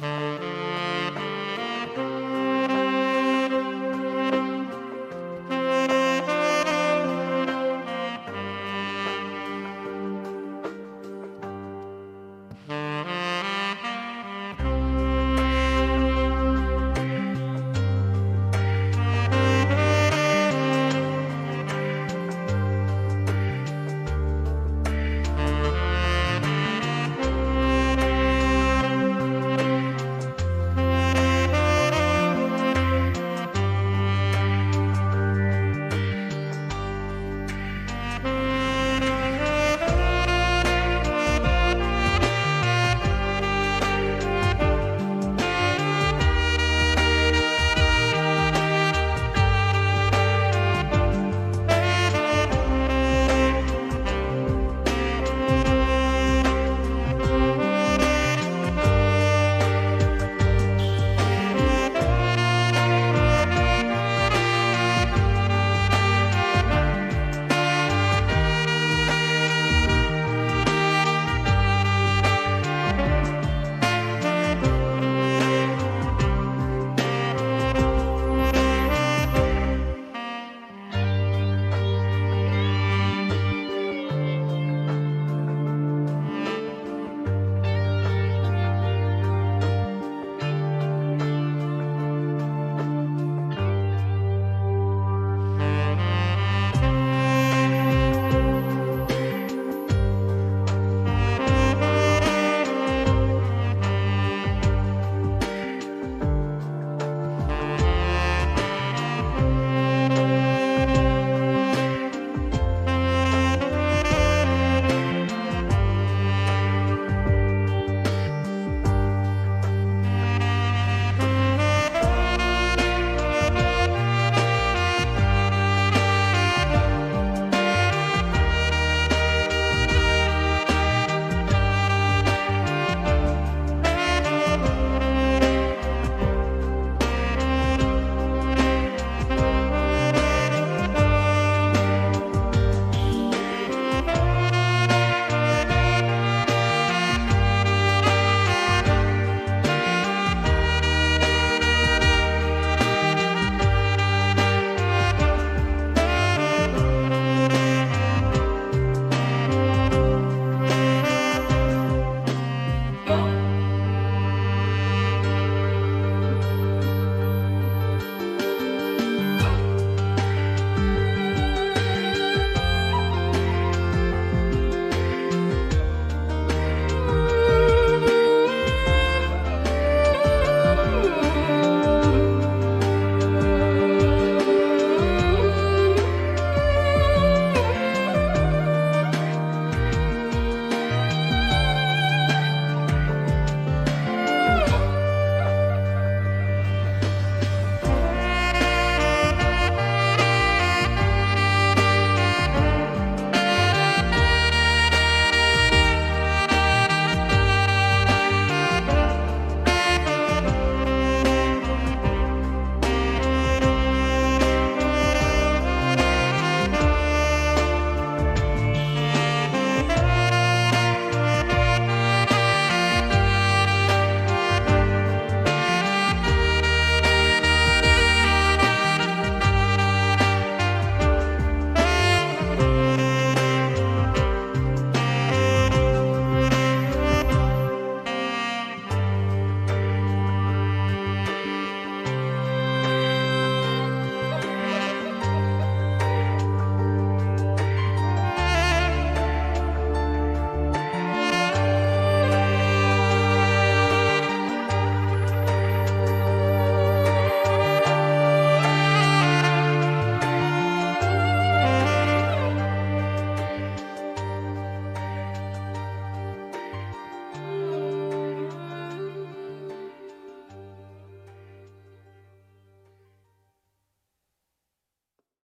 Música